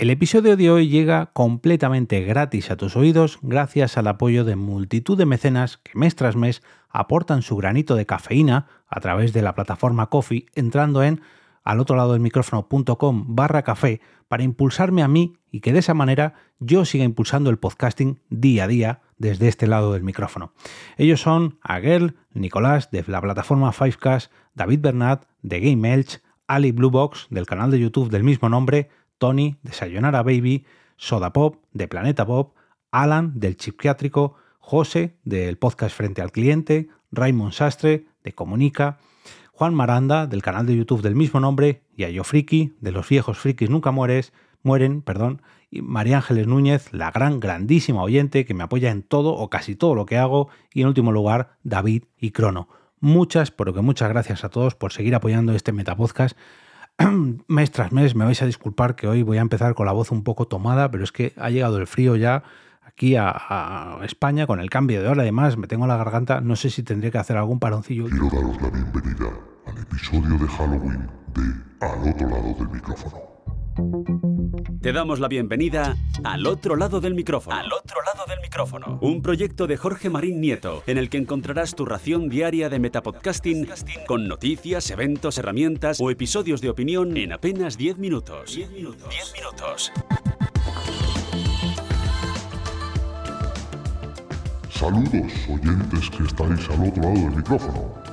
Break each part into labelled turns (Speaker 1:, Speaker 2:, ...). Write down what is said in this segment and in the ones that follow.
Speaker 1: El episodio de hoy llega completamente gratis a tus oídos gracias al apoyo de multitud de mecenas que mes tras mes aportan su granito de cafeína a través de la plataforma Coffee entrando en al otro lado del micrófono.com barra café para impulsarme a mí y que de esa manera yo siga impulsando el podcasting día a día desde este lado del micrófono. Ellos son Aguel, Nicolás de la plataforma Fivecast, David Bernat de Game Elch, Ali Bluebox del canal de YouTube del mismo nombre, Tony de Sayonara Baby, Soda Pop de Planeta Pop, Alan del Psiquiátrico, José del podcast Frente al Cliente, Raymond Sastre de Comunica, Juan Maranda del canal de YouTube del mismo nombre, Yayo Friki de Los viejos frikis nunca mueres, mueren, perdón, y María Ángeles Núñez, la gran, grandísima oyente que me apoya en todo o casi todo lo que hago, y en último lugar, David y Crono. Muchas, pero que muchas gracias a todos por seguir apoyando este Metapodcast mes tras mes, me vais a disculpar que hoy voy a empezar con la voz un poco tomada, pero es que ha llegado el frío ya aquí a, España con el cambio de hora. Además, me tengo la garganta, no sé si tendré que hacer algún paroncillo.
Speaker 2: Quiero daros la bienvenida al episodio de Halloween de Al otro lado del micrófono.
Speaker 3: Te damos la bienvenida al otro lado del micrófono. Al otro lado del micrófono. Un proyecto de Jorge Marín Nieto, en el que encontrarás tu ración diaria de metapodcasting con noticias, eventos, herramientas o episodios de opinión en apenas 10 minutos. 10 minutos. 10 minutos.
Speaker 2: Saludos, oyentes que estáis al otro lado del micrófono.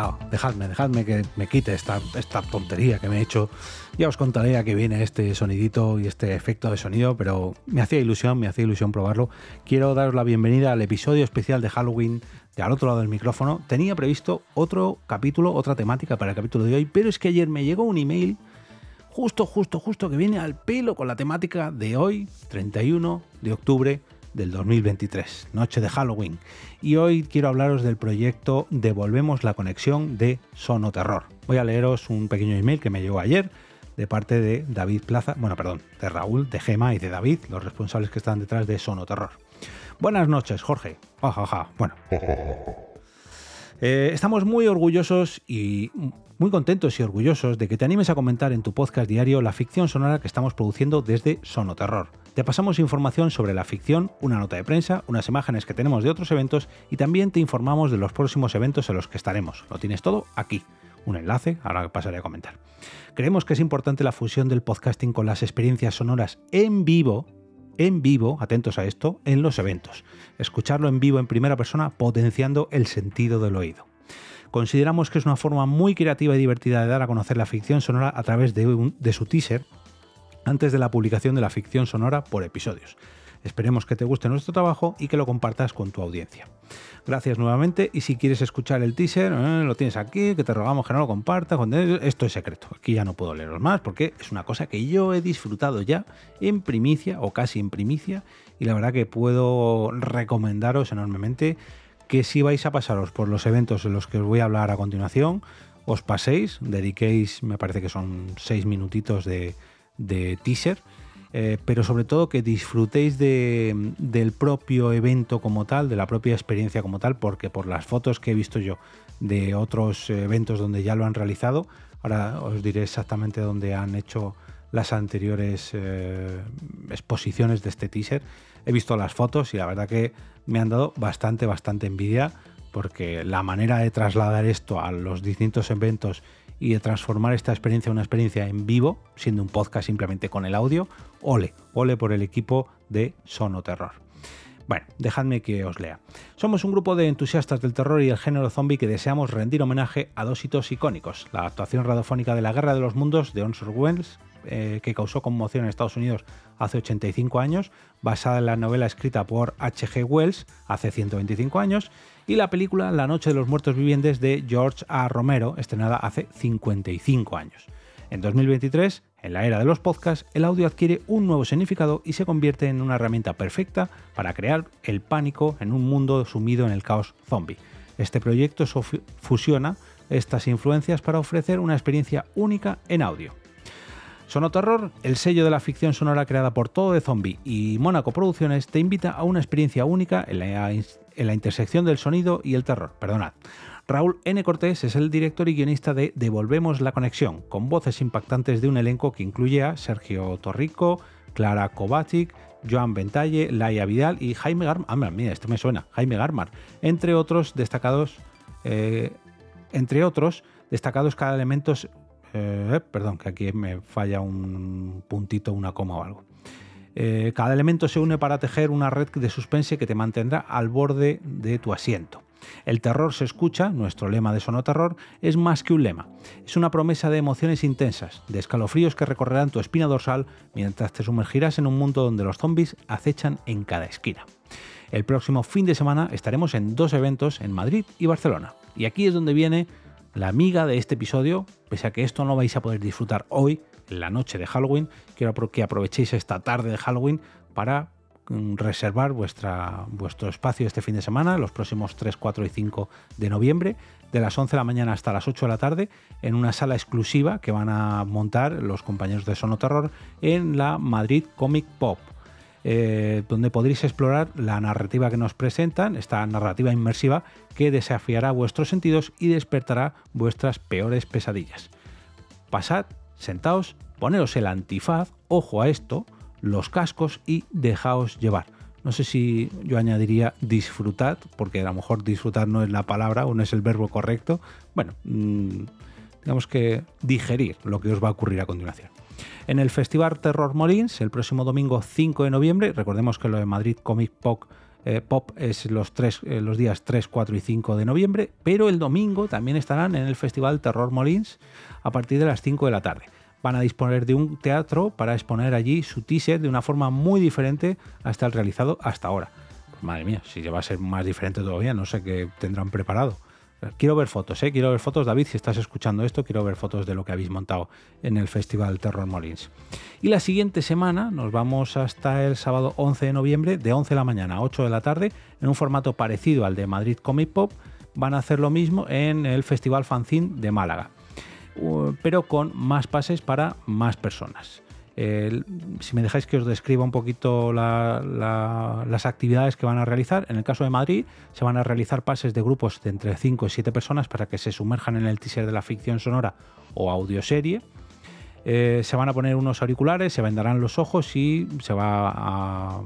Speaker 1: Ah, dejadme, dejadme que me quite esta, esta tontería que me he hecho. Ya os contaré a qué viene este sonidito y este efecto de sonido, pero me hacía ilusión, me hacía ilusión probarlo. Quiero daros la bienvenida al episodio especial de Halloween de al otro lado del micrófono. Tenía previsto otro capítulo, otra temática para el capítulo de hoy, pero es que ayer me llegó un email justo, justo, justo que viene al pelo con la temática de hoy, 31 de octubre del 2023, noche de Halloween. Y hoy quiero hablaros del proyecto Devolvemos la conexión de Sonoterror. Voy a leeros un pequeño email que me llegó ayer de parte de David Plaza, bueno, perdón, de Raúl, de Gema y de David, los responsables que están detrás de Sonoterror. Buenas noches, Jorge. Bueno. Eh, estamos muy orgullosos y muy contentos y orgullosos de que te animes a comentar en tu podcast diario la ficción sonora que estamos produciendo desde Sonoterror. Te pasamos información sobre la ficción, una nota de prensa, unas imágenes que tenemos de otros eventos y también te informamos de los próximos eventos en los que estaremos. Lo tienes todo aquí. Un enlace, ahora pasaré a comentar. Creemos que es importante la fusión del podcasting con las experiencias sonoras en vivo, en vivo, atentos a esto, en los eventos. Escucharlo en vivo en primera persona potenciando el sentido del oído. Consideramos que es una forma muy creativa y divertida de dar a conocer la ficción sonora a través de, de su teaser antes de la publicación de la ficción sonora por episodios. Esperemos que te guste nuestro trabajo y que lo compartas con tu audiencia. Gracias nuevamente y si quieres escuchar el teaser, eh, lo tienes aquí, que te rogamos que no lo compartas. Esto es secreto, aquí ya no puedo leeros más porque es una cosa que yo he disfrutado ya en primicia o casi en primicia y la verdad que puedo recomendaros enormemente que si vais a pasaros por los eventos en los que os voy a hablar a continuación, os paséis, dediquéis, me parece que son seis minutitos de, de teaser, eh, pero sobre todo que disfrutéis del propio evento como tal, de la propia experiencia como tal, porque por las fotos que he visto yo de otros eventos donde ya lo han realizado, ahora os diré exactamente dónde han hecho las anteriores eh, exposiciones de este teaser. He visto las fotos y la verdad que me han dado bastante, bastante envidia porque la manera de trasladar esto a los distintos eventos y de transformar esta experiencia en una experiencia en vivo, siendo un podcast simplemente con el audio, ole, ole por el equipo de Sono Terror. Bueno, dejadme que os lea. Somos un grupo de entusiastas del terror y el género zombie que deseamos rendir homenaje a dos hitos icónicos. La actuación radiofónica de la Guerra de los Mundos de Orson Welles, eh, que causó conmoción en Estados Unidos hace 85 años, basada en la novela escrita por H.G. Wells hace 125 años, y la película La Noche de los Muertos Vivientes de George A. Romero, estrenada hace 55 años. En 2023, en la era de los podcasts, el audio adquiere un nuevo significado y se convierte en una herramienta perfecta para crear el pánico en un mundo sumido en el caos zombie. Este proyecto fusiona estas influencias para ofrecer una experiencia única en audio. Sonoterror, el sello de la ficción sonora creada por Todo de Zombie y Mónaco Producciones, te invita a una experiencia única en la, intersección del sonido y el terror. Perdonad. Raúl N. Cortés es el director y guionista de Devolvemos la Conexión, con voces impactantes de un elenco que incluye a Sergio Torrico, Clara Kovacic, Joan Ventalle, Laia Vidal y Jaime Garmar. Ah, mira, esto me suena, Jaime Garmar. Entre otros destacados, eh, entre otros destacados cada elemento. Eh, perdón, que aquí me falla un puntito, una coma o algo. Eh, cada elemento se une para tejer una red de suspense que te mantendrá al borde de tu asiento. El terror se escucha, nuestro lema de Sonoterror, es más que un lema. Es una promesa de emociones intensas, de escalofríos que recorrerán tu espina dorsal mientras te sumergirás en un mundo donde los zombies acechan en cada esquina. El próximo fin de semana estaremos en dos eventos en Madrid y Barcelona. Y aquí es donde viene la amiga de este episodio, pese a que esto no vais a poder disfrutar hoy, la noche de Halloween. Quiero que aprovechéis esta tarde de Halloween para reservar vuestra, vuestro espacio este fin de semana, los próximos 3, 4 y 5 de noviembre, de las 11 de la mañana hasta las 8 de la tarde, en una sala exclusiva que van a montar los compañeros de Sono Terror en la Madrid Comic Pop. Eh, donde podréis explorar la narrativa que nos presentan, esta narrativa inmersiva que desafiará vuestros sentidos y despertará vuestras peores pesadillas. Pasad Sentaos, poneros el antifaz, ojo a esto, los cascos y dejaos llevar. No sé si yo añadiría disfrutad, porque a lo mejor disfrutar no es la palabra o no es el verbo correcto. Bueno, mm, digamos que digerir lo que os va a ocurrir a continuación. En el Festival Terror Molins, el próximo domingo 5 de noviembre, recordemos que lo de Madrid Comic Pop, eh, Pop es los, tres, eh, los días 3, 4 y 5 de noviembre, pero el domingo también estarán en el Festival Terror Molins a partir de las 5 de la tarde. Van a disponer de un teatro para exponer allí su teaser de una forma muy diferente hasta el realizado hasta ahora. Pues madre mía, si ya va a ser más diferente todavía, no sé qué tendrán preparado. Quiero ver fotos, ¿eh? quiero ver fotos, David, si estás escuchando esto, quiero ver fotos de lo que habéis montado en el Festival Terror Molins. Y la siguiente semana nos vamos hasta el sábado 11 de noviembre, de 11 de la mañana a 8 de la tarde, en un formato parecido al de Madrid Comic Pop. Van a hacer lo mismo en el Festival Fanzine de Málaga pero con más pases para más personas. si me dejáis que os describa un poquito las actividades que van a realizar, en el caso de Madrid se van a realizar pases de grupos de entre 5 y 7 personas para que se sumerjan en el teaser de la ficción sonora o audioserie eh, se van a poner unos auriculares, se vendarán los ojos y se va a,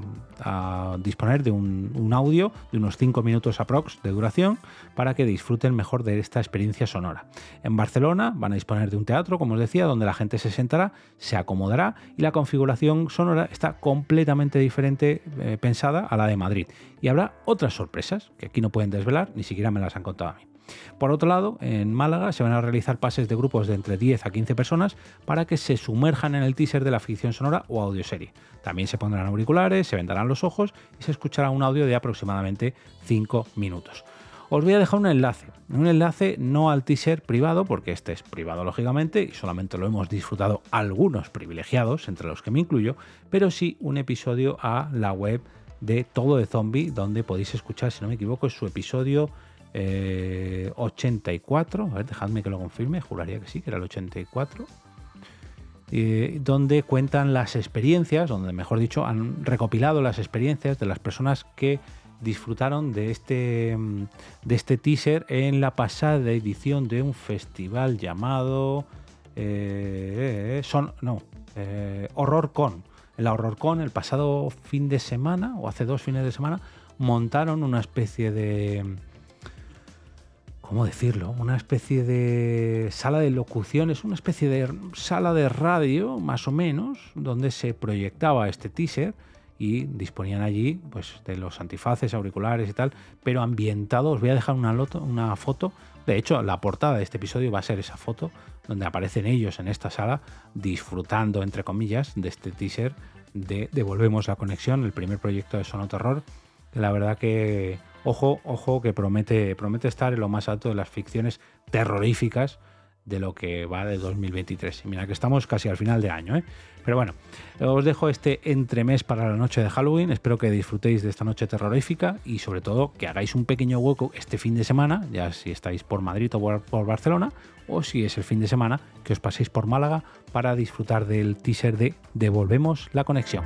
Speaker 1: disponer de un, audio de unos 5 minutos aprox de duración para que disfruten mejor de esta experiencia sonora. En Barcelona van a disponer de un teatro, como os decía, donde la gente se sentará, se acomodará y la configuración sonora está completamente diferente eh, pensada a la de Madrid. Y habrá otras sorpresas que aquí no pueden desvelar, ni siquiera me las han contado a mí. Por otro lado, en Málaga se van a realizar pases de grupos de entre 10 a 15 personas para que se sumerjan en el teaser de la ficción sonora o audioserie. También se pondrán auriculares, se vendarán los ojos y se escuchará un audio de aproximadamente 5 minutos. Os voy a dejar un enlace, un enlace no al teaser privado, porque este es privado lógicamente y solamente lo hemos disfrutado algunos privilegiados, entre los que me incluyo, pero sí un episodio a la web de Todo de Zombie, donde podéis escuchar, si no me equivoco, su episodio 84, eh, a ver, dejadme que lo confirme, juraría que sí, que era el 84, donde cuentan las experiencias, donde mejor dicho, han recopilado las experiencias de las personas que disfrutaron de este, de este teaser en la pasada edición de un festival llamado eh, son, no, eh, Horror Con. En la Horror Con, el pasado fin de semana, o hace dos fines de semana, montaron una especie de ¿cómo decirlo? Una especie de sala de locuciones, una especie de sala de radio, más o menos, donde se proyectaba este teaser y disponían allí pues, de los antifaces, auriculares y tal, pero ambientado. Os voy a dejar una, foto. De hecho, la portada de este episodio va a ser esa foto donde aparecen ellos en esta sala disfrutando, entre comillas, de este teaser de Devolvemos la Conexión, el primer proyecto de Sono Terror. La verdad que Ojo, ojo, que promete, estar en lo más alto de las ficciones terroríficas de lo que va de 2023. Y mira que estamos casi al final de año, ¿eh? Pero bueno, os dejo este entremés para la noche de Halloween. Espero que disfrutéis de esta noche terrorífica y sobre todo que hagáis un pequeño hueco este fin de semana, ya si estáis por Madrid o por Barcelona, o si es el fin de semana, que os paséis por Málaga para disfrutar del teaser de Devolvemos la conexión.